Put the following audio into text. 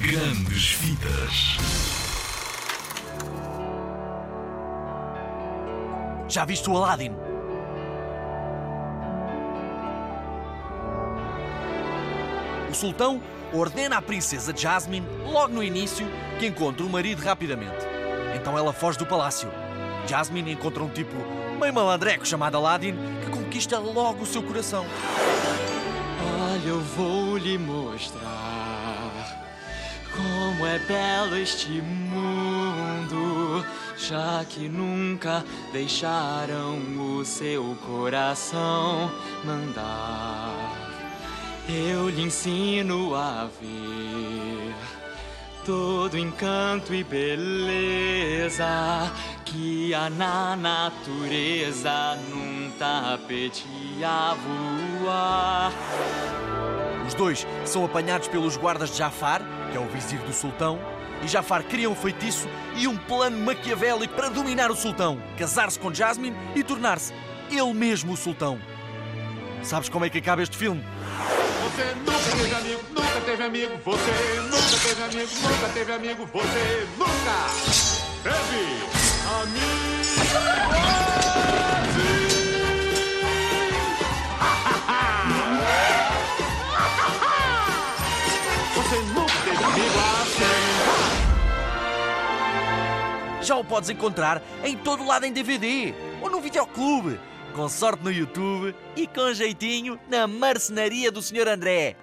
Grandes Vidas. Já viste o Aladdin? O sultão ordena à princesa Jasmine, logo no início, que encontre o marido rapidamente. Então ela foge do palácio. Jasmine encontra um tipo meio malandreco chamado Aladdin que conquista logo o seu coração. Olha, eu vou lhe mostrar belo este mundo, já que nunca deixaram o seu coração mandar. Eu lhe ensino a ver todo encanto e beleza que há na natureza num tapete a voar. Dois são apanhados pelos guardas de Jafar, que é o vizir do sultão, e Jafar cria um feitiço e um plano maquiavélico para dominar o sultão, casar-se com Jasmine e tornar-se ele mesmo o sultão. Sabes como é que acaba este filme? Você nunca teve amigo, nunca teve amigo. Você nunca teve amigo, nunca teve amigo. Você nunca teve amigo. Já o podes encontrar em todo lado em DVD ou no videoclube, com sorte no YouTube e com jeitinho na marcenaria do Sr. André.